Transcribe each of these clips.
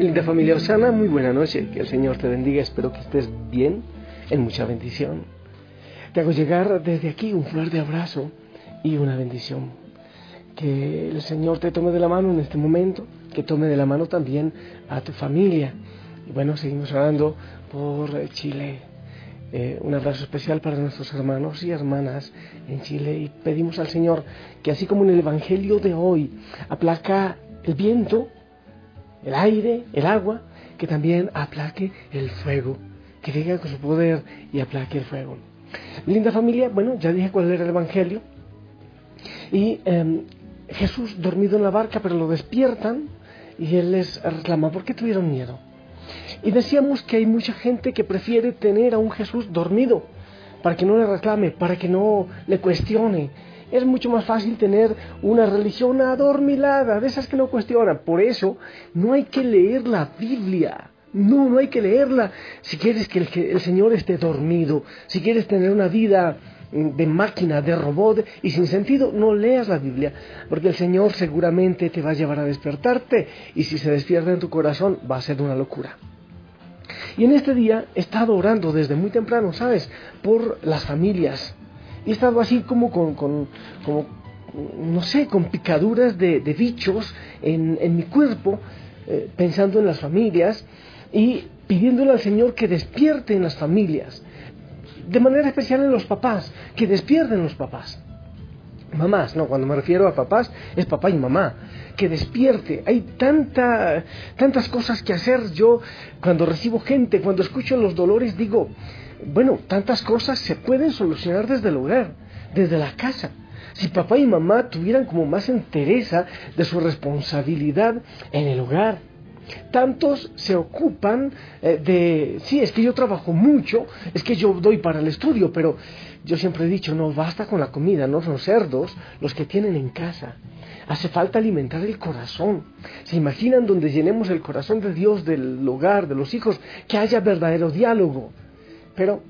Linda familia Osana, muy buena noche, que el Señor te bendiga, espero que estés bien, en mucha bendición. Te hago llegar desde aquí un flor de abrazo y una bendición. Que el Señor te tome de la mano en este momento, que tome de la mano también a tu familia. Y bueno, seguimos orando por Chile. Eh, un abrazo especial para nuestros hermanos y hermanas en Chile y pedimos al Señor que así como en el Evangelio de hoy aplaca el viento, el aire, el agua, que también aplaque el fuego, que venga con su poder y aplaque el fuego. Linda familia, bueno, ya dije cuál era el Evangelio. Y em, Jesús dormido en la barca, pero lo despiertan y él les reclama, ¿por qué tuvieron miedo? Y decíamos que hay mucha gente que prefiere tener a un Jesús dormido, para que no le reclame, para que no le cuestione, es mucho más fácil tener una religión adormilada, de esas que no cuestionan. Por eso no hay que leer la Biblia. No, no hay que leerla si quieres que el, Señor esté dormido, si quieres tener una vida mm, de máquina, de robot y sin sentido, no leas la Biblia, porque el Señor seguramente te va a llevar a despertarte y si se despierta en tu corazón va a ser una locura. Y en este día he estado orando desde muy temprano, ¿sabes? Por las familias, y he estado así como con, como, no sé, con picaduras de, bichos en, en, mi cuerpo, eh, pensando en las familias y pidiéndole al Señor que despierte en las familias, de manera especial en los papás, que despierten los papás. Mamás, no, cuando me refiero a papás es papá y mamá, que despierte. Hay tanta, tantas cosas que hacer. Yo cuando recibo gente, cuando escucho los dolores, digo, bueno, tantas cosas se pueden solucionar desde el hogar, desde la casa. Si papá y mamá tuvieran como más entereza de su responsabilidad en el hogar, tantos se ocupan eh, de, sí, es que yo trabajo mucho, es que yo doy para el estudio, pero yo siempre he dicho, no basta con la comida, no son cerdos los que tienen en casa. Hace falta alimentar el corazón. ¿Se imaginan donde llenemos el corazón de Dios, del hogar, de los hijos, que haya verdadero diálogo? Pero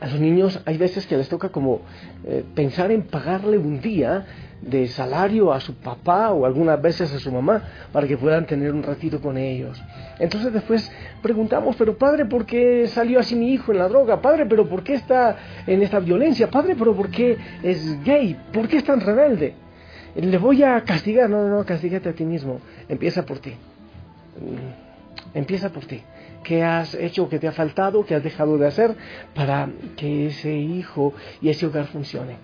a los niños hay veces que les toca como eh, pensar en pagarle un día de salario a su papá o algunas veces a su mamá para que puedan tener un ratito con ellos. Entonces después preguntamos, pero padre, ¿por qué salió así mi hijo en la droga? Padre, pero ¿por qué está en esta violencia? Padre, pero ¿por qué es gay? ¿Por qué es tan rebelde? Le voy a castigar, no, no, castígate a ti mismo. Empieza por ti. Mm, empieza por ti. ¿Qué has hecho, qué te ha faltado, qué has dejado de hacer para que ese hijo y ese hogar funcione?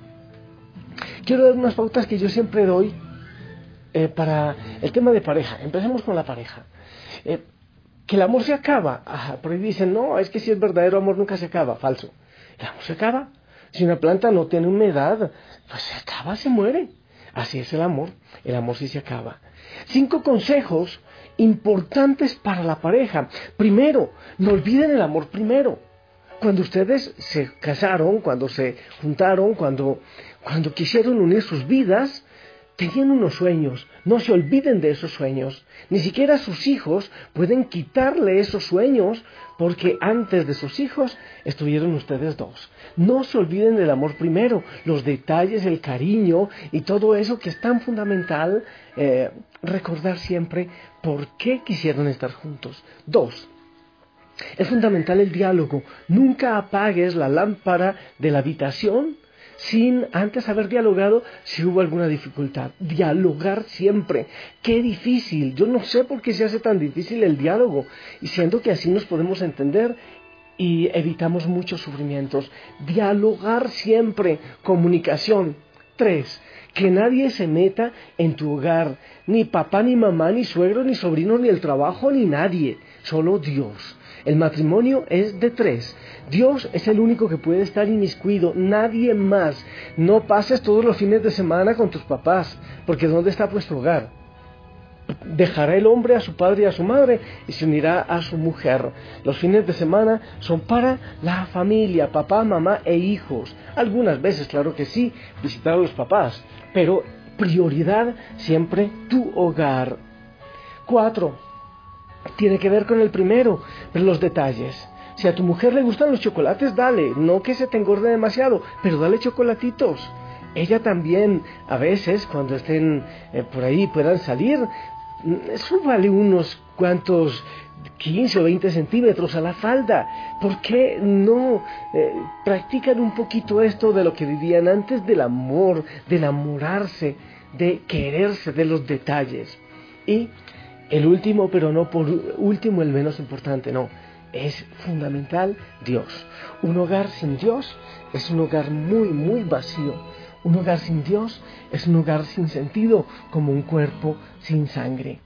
Quiero dar unas pautas que yo siempre doy eh, para el tema de pareja. Empecemos con la pareja. Eh, que el amor se acaba. por ahí dicen, no, es que si es verdadero amor nunca se acaba. Falso. El amor se acaba. Si una planta no tiene humedad, pues se acaba, se muere. Así es el amor. El amor sí se acaba. Cinco consejos importantes para la pareja. Primero, no olviden el amor primero. Cuando ustedes se casaron, cuando se juntaron, cuando, cuando quisieron unir sus vidas, tenían unos sueños. No se olviden de esos sueños. Ni siquiera sus hijos pueden quitarle esos sueños porque antes de sus hijos estuvieron ustedes dos. No se olviden del amor primero, los detalles, el cariño y todo eso que es tan fundamental eh, recordar siempre por qué quisieron estar juntos. Dos, es fundamental el diálogo. Nunca apagues la lámpara de la habitación sin antes haber dialogado si hubo alguna dificultad. Dialogar siempre. Qué difícil. Yo no sé por qué se hace tan difícil el diálogo. Y siendo que así nos podemos entender y evitamos muchos sufrimientos. Dialogar siempre. Comunicación. Tres. Que nadie se meta en tu hogar, ni papá, ni mamá, ni suegro, ni sobrino, ni el trabajo, ni nadie, solo Dios. El matrimonio es de tres. Dios es el único que puede estar inmiscuido, nadie más. No pases todos los fines de semana con tus papás, porque ¿dónde está vuestro hogar? Dejará el hombre a su padre y a su madre y se unirá a su mujer. Los fines de semana son para la familia, papá, mamá e hijos. Algunas veces, claro que sí, visitar a los papás, pero prioridad siempre tu hogar. Cuatro, tiene que ver con el primero, pero los detalles. Si a tu mujer le gustan los chocolates, dale, no que se te engorde demasiado, pero dale chocolatitos. Ella también, a veces, cuando estén eh, por ahí, puedan salir, mm, súbale unos cuantos 15 o 20 centímetros a la falda. ¿Por qué no eh, practican un poquito esto de lo que vivían antes del amor, de enamorarse, de quererse, de los detalles? Y el último, pero no por último el menos importante, no. Es fundamental Dios. Un hogar sin Dios es un hogar muy, muy vacío. Un hogar sin Dios es un hogar sin sentido, como un cuerpo sin sangre.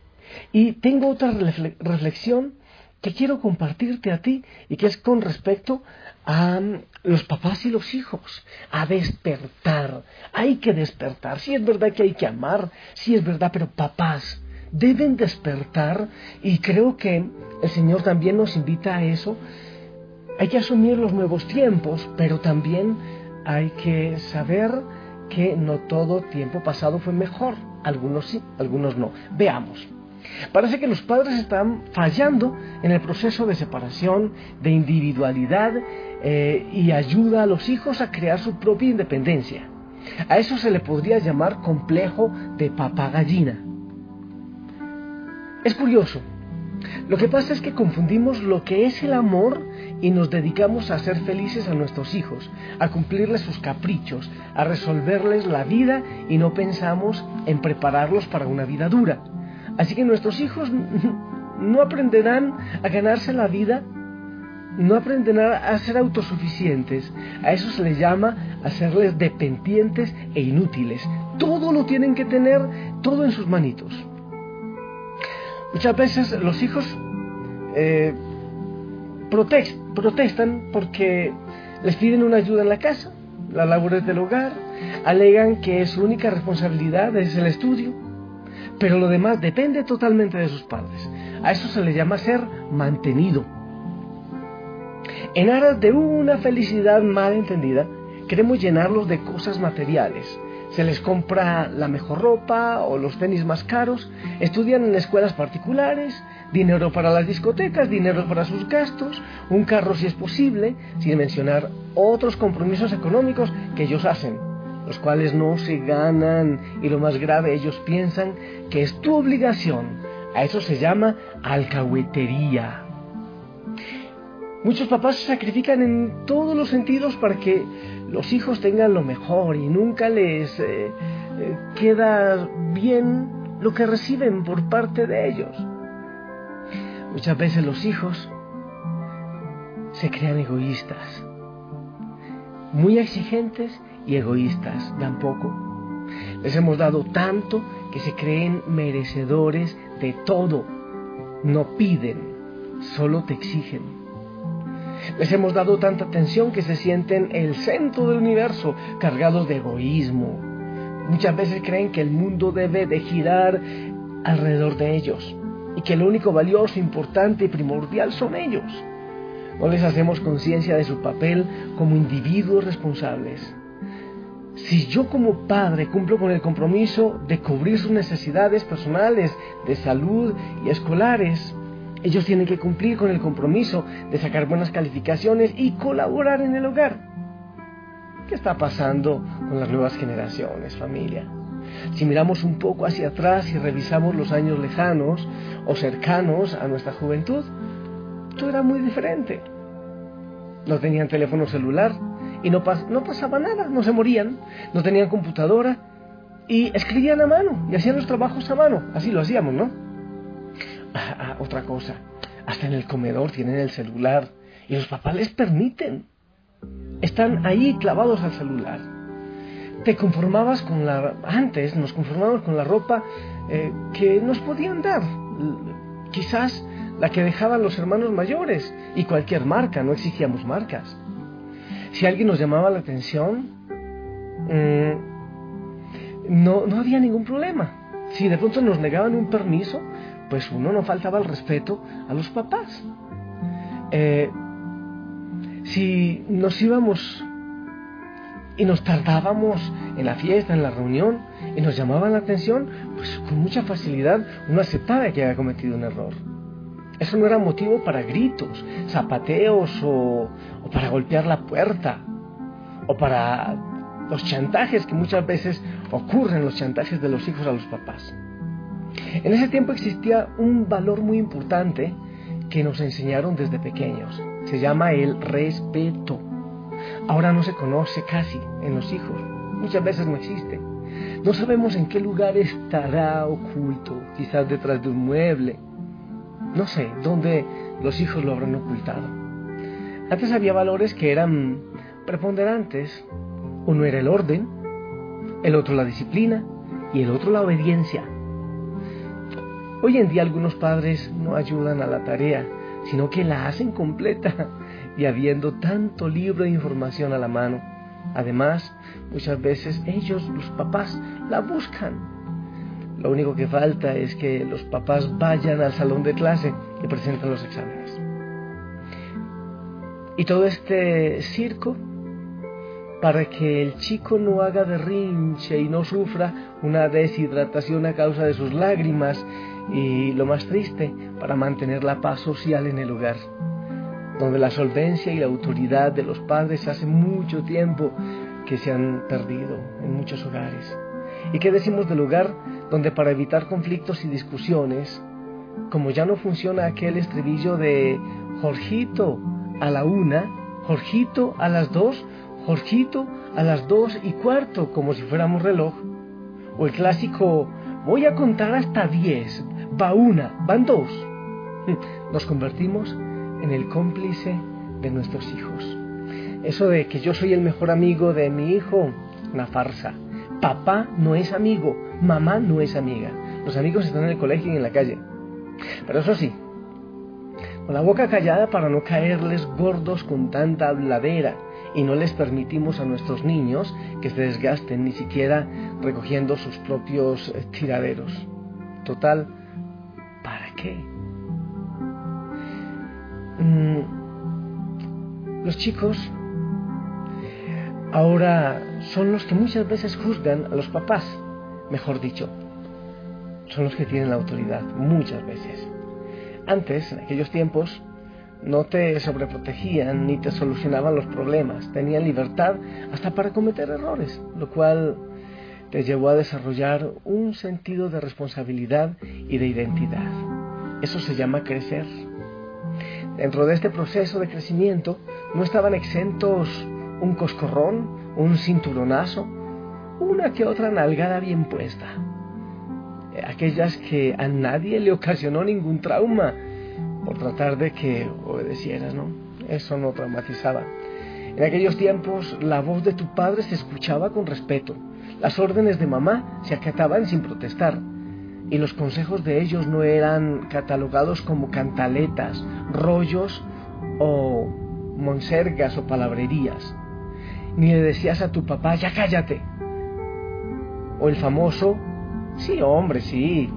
Y tengo otra reflexión que quiero compartirte a ti y que es con respecto a mm, los papás y los hijos, a despertar. Hay que despertar. Sí es verdad que hay que amar, sí es verdad, pero papás, deben despertar y creo que el Señor también nos invita a eso. Hay que asumir los nuevos tiempos, pero también hay que saber que no todo tiempo pasado fue mejor. Algunos sí, algunos no. Veamos. Parece que los padres están fallando en el proceso de separación, de individualidad eh, y ayuda a los hijos a crear su propia independencia. A eso se le podría llamar complejo de papagallina. Es curioso. Lo que pasa es que confundimos lo que es el amor y nos dedicamos a ser felices a nuestros hijos, a cumplirles sus caprichos, a resolverles la vida y no pensamos en prepararlos para una vida dura. Así que nuestros hijos no aprenderán a ganarse la vida, no aprenderán a ser autosuficientes. A eso se les llama hacerles dependientes e inútiles. Todo lo tienen que tener, todo en sus manitos. Muchas veces los hijos eh, protestan porque les piden una ayuda en la casa, las labores del hogar, alegan que su única responsabilidad es el estudio, pero lo demás depende totalmente de sus padres. A eso se le llama ser mantenido. En aras de una felicidad mal entendida, queremos llenarlos de cosas materiales, se les compra la mejor ropa o los tenis más caros, estudian en escuelas particulares, dinero para las discotecas, dinero para sus gastos, un carro si es posible, sin mencionar otros compromisos económicos que ellos hacen, los cuales no se ganan y lo más grave, ellos piensan que es tu obligación. A eso se llama alcahuetería. Muchos papás se sacrifican en todos los sentidos para que los hijos tengan lo mejor y nunca les eh, eh, queda bien lo que reciben por parte de ellos. Muchas veces los hijos se crean egoístas, muy exigentes y egoístas tampoco. Les hemos dado tanto que se creen merecedores de todo. No piden, solo te exigen. Les hemos dado tanta atención que se sienten el centro del universo, cargados de egoísmo. Muchas veces creen que el mundo debe de girar alrededor de ellos y que lo único valioso, importante y primordial son ellos. No les hacemos conciencia de su papel como individuos responsables. Si yo como padre cumplo con el compromiso de cubrir sus necesidades personales, de salud y escolares, ellos tienen que cumplir con el compromiso de sacar buenas calificaciones y colaborar en el hogar. ¿Qué está pasando con las nuevas generaciones, familia? Si miramos un poco hacia atrás y revisamos los años lejanos o cercanos a nuestra juventud, todo era muy diferente. No tenían teléfono celular y no, pasaba nada, no se morían, no tenían computadora y escribían a mano y hacían los trabajos a mano, así lo hacíamos, ¿no? Otra cosa, hasta en el comedor tienen el celular y los papás les permiten. Están ahí clavados al celular. te conformabas con la... Antes nos conformábamos con la ropa eh, que nos podían dar. Quizás la que dejaban los hermanos mayores y cualquier marca, no exigíamos marcas. Si alguien nos llamaba la atención, mm, no, no había ningún problema. Si de pronto nos negaban un permiso, pues uno no faltaba el respeto a los papás. Eh, si nos íbamos y nos tardábamos en la fiesta, en la reunión, y nos llamaban la atención, pues con mucha facilidad uno aceptaba que había cometido un error. Eso no era motivo para gritos, zapateos o, o para golpear la puerta o para los chantajes que muchas veces ocurren, los chantajes de los hijos a los papás. En ese tiempo existía un valor muy importante que nos enseñaron desde pequeños. Se llama el respeto. Ahora no se conoce casi en los hijos. Muchas veces no existe. No sabemos en qué lugar estará oculto, quizás detrás de un mueble. No sé dónde los hijos lo habrán ocultado. Antes había valores que eran preponderantes. Uno era el orden, el otro la disciplina y el otro la obediencia. Hoy en día algunos padres no ayudan a la tarea, sino que la hacen completa y habiendo tanto libro de información a la mano. Además, muchas veces ellos, los papás, la buscan. Lo único que falta es que los papás vayan al salón de clase y presenten los exámenes. Y todo este circo para que el chico no haga derrinche y no sufra una deshidratación a causa de sus lágrimas y lo más triste, para mantener la paz social en el hogar donde la solvencia y la autoridad de los padres hace mucho tiempo que se han perdido en muchos hogares. ¿Y qué decimos del hogar donde para evitar conflictos y discusiones, como ya no funciona aquel estribillo de Jorgito a la una, Jorgito a las dos, Jorgito a las dos y cuarto, como si fuéramos reloj, o el clásico voy a contar hasta diez, va una, van dos, nos convertimos en el cómplice de nuestros hijos. Eso de que yo soy el mejor amigo de mi hijo, una farsa. Papá no es amigo, mamá no es amiga. Los amigos están en el colegio y en la calle. Pero eso sí, con la boca callada para no caerles gordos con tanta habladera y no les permitimos a nuestros niños que se desgasten ni siquiera recogiendo sus propios eh, tiraderos. Total, ¿para qué? Mm, los chicos ahora son los que muchas veces juzgan a los papás, mejor dicho, son los que tienen la autoridad, muchas veces. Antes, en aquellos tiempos, no te sobreprotegían ni te solucionaban los problemas, tenían libertad hasta para cometer errores, lo cual te llevó a desarrollar un sentido de responsabilidad y de identidad. Eso se llama crecer. Dentro de este proceso de crecimiento no estaban exentos un coscorrón, un cinturonazo, una que otra nalgada bien puesta. Aquellas que a nadie le ocasionó ningún trauma por tratar de que obedecieras, ¿no? Eso no traumatizaba. En aquellos tiempos la voz de tu padre se escuchaba con respeto, las órdenes de mamá se acataban sin protestar y los consejos de ellos no eran catalogados como cantaletas, rollos o monsergas o palabrerías. Ni le decías a tu papá, ya cállate. O el famoso, sí, hombre, sí.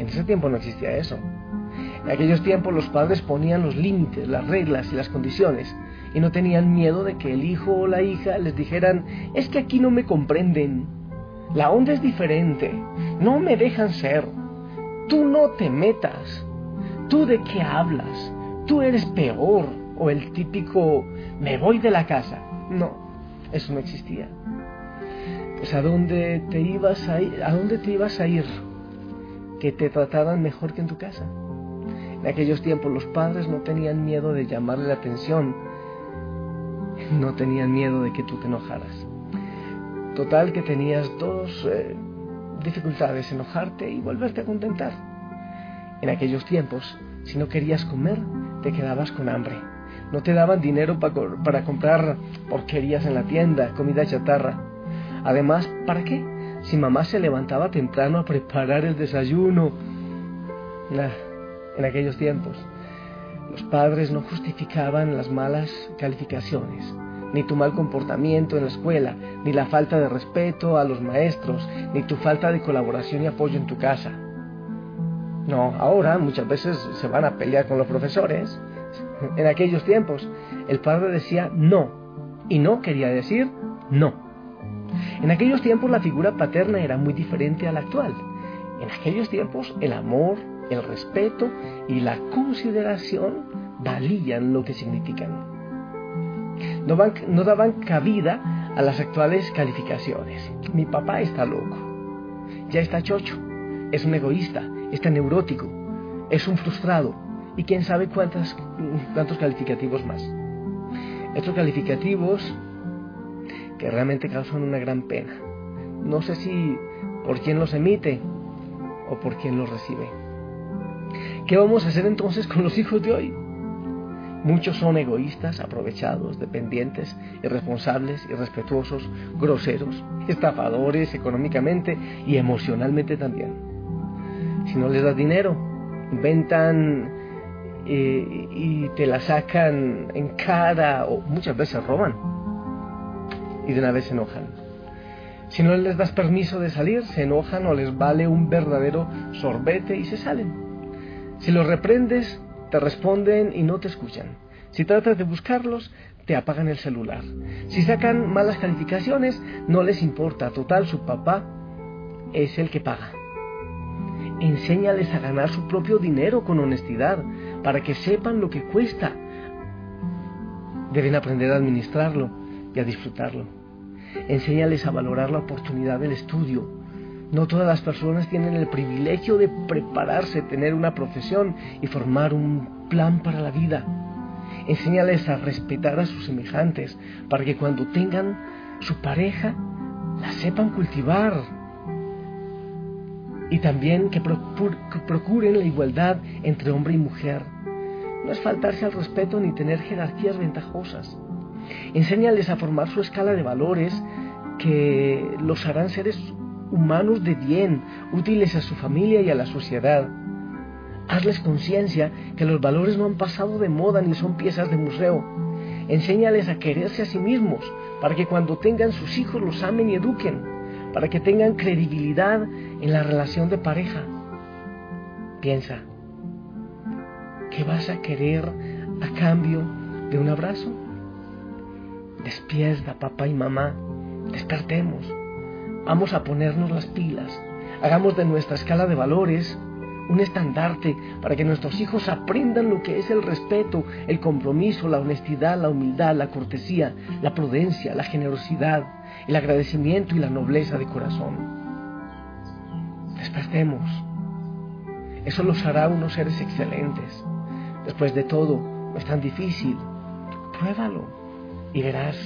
En ese tiempo no existía eso. En aquellos tiempos los padres ponían los límites, las reglas y las condiciones y no tenían miedo de que el hijo o la hija les dijeran, es que aquí no me comprenden, la onda es diferente. No me dejan ser. Tú no te metas. ¿Tú de qué hablas? Tú eres peor. O el típico, me voy de la casa. No, eso no existía. Pues a dónde te ibas a ir, a dónde te ibas a ir que te trataran mejor que en tu casa. En aquellos tiempos los padres no tenían miedo de llamarle la atención, no tenían miedo de que tú te enojaras. Total que tenías dos eh, dificultades, enojarte y volverte a contentar. En aquellos tiempos, si no querías comer, te quedabas con hambre. No te daban dinero para comprar porquerías en la tienda, comida chatarra. Además, ¿para qué? Si mamá se levantaba temprano a preparar el desayuno. en aquellos tiempos, los padres no justificaban las malas calificaciones, ni tu mal comportamiento en la escuela, ni la falta de respeto a los maestros, ni tu falta de colaboración y apoyo en tu casa. No, ahora muchas veces se van a pelear con los profesores. En aquellos tiempos, el padre decía no, y no quería decir no. En aquellos tiempos la figura paterna era muy diferente a la actual. En aquellos tiempos el amor, el respeto y la consideración valían lo que significan. No, no daban cabida a las actuales calificaciones. Mi papá está loco, ya está chocho, es un egoísta, está neurótico, es un frustrado y quién sabe cuántas, cuántos calificativos más. Estos calificativos que realmente causan una gran pena. No sé si por quién los emite o por quién los recibe. ¿Qué vamos a hacer entonces con los hijos de hoy? Muchos son egoístas, aprovechados, dependientes, irresponsables, irrespetuosos, groseros, estafadores económicamente y emocionalmente también. Si no les das dinero, inventan eh, y te la sacan en cara o muchas veces roban y de una vez se enojan. Si no les das permiso de salir, se enojan o les vale un verdadero sorbete y se salen. Si los reprendes, te responden y no te escuchan. Si tratas de buscarlos, te apagan el celular. Si sacan malas calificaciones, no les importa. Total, su papá es el que paga. Enséñales a ganar su propio dinero con honestidad, para que sepan lo que cuesta. Deben aprender a administrarlo y a disfrutarlo. Enséñales a valorar la oportunidad del estudio, no todas las personas tienen el privilegio de prepararse, tener una profesión y formar un plan para la vida. Enséñales a respetar a sus semejantes para que cuando tengan su pareja la sepan cultivar. Y también que, procuren la igualdad entre hombre y mujer. No es faltarse al respeto ni tener jerarquías ventajosas. Enséñales a formar su escala de valores que los harán seres humanos de bien, útiles a su familia y a la sociedad. Hazles conciencia que los valores no han pasado de moda ni son piezas de museo. Enséñales a quererse a sí mismos para que cuando tengan sus hijos los amen y eduquen, para que tengan credibilidad en la relación de pareja. Piensa, ¿qué vas a querer a cambio de un abrazo? Despierta, papá y mamá, despertemos. Vamos a ponernos las pilas. Hagamos de nuestra escala de valores un estandarte para que nuestros hijos aprendan lo que es el respeto, el compromiso, la honestidad, la humildad, la cortesía, la prudencia, la generosidad, el agradecimiento y la nobleza de corazón. Despertemos. Eso los hará unos seres excelentes. Después de todo, no es tan difícil. Pruébalo y verás.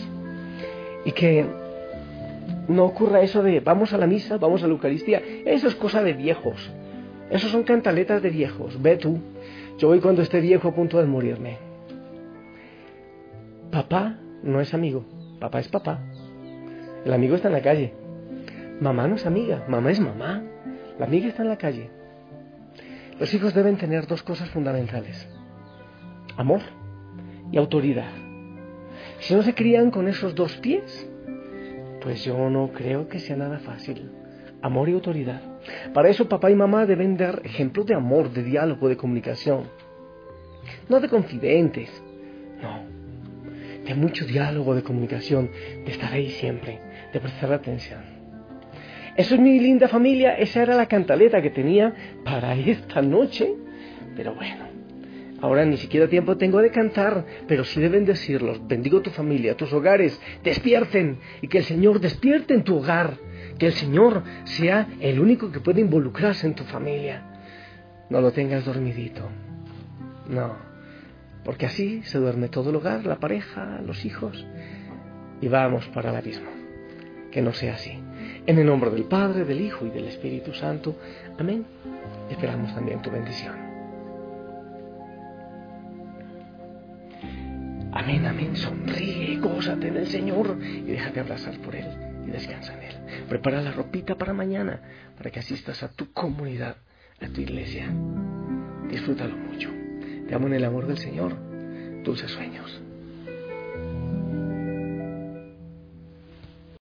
Y que no ocurra eso de vamos a la misa, vamos a la Eucaristía. Eso es cosa de viejos. Eso son cantaletas de viejos. Ve tú. Yo voy cuando esté viejo a punto de morirme. Papá no es amigo. Papá es papá. El amigo está en la calle. Mamá no es amiga. Mamá es mamá. La amiga está en la calle. Los hijos deben tener dos cosas fundamentales. Amor y autoridad. Si no se crían con esos dos pies, pues yo no creo que sea nada fácil. Amor y autoridad. Para eso papá y mamá deben dar ejemplos de amor, de diálogo, de comunicación. No de confidentes, no. De mucho diálogo, de comunicación, de estar ahí siempre, de prestar atención. Eso es mi linda familia, esa era la cantaleta que tenía para esta noche. Pero bueno, Ahora ni siquiera tiempo tengo de cantar, pero sí deben decirlos. Bendigo tu familia, tus hogares, despierten y que el Señor despierte en tu hogar. Que el Señor sea el único que puede involucrarse en tu familia. No lo tengas dormidito. No, porque así se duerme todo el hogar, la pareja, los hijos, y vamos para el abismo. Que no sea así. En el nombre del Padre, del Hijo y del Espíritu Santo. Amén. Esperamos también tu bendición. Amén, amén. Sonríe, gózate en el Señor y déjate abrazar por Él. y descansa en Él. Prepara la ropita para mañana, para que asistas a tu comunidad, a tu iglesia. Disfrútalo mucho. Te amo en el amor del Señor. Dulces sueños.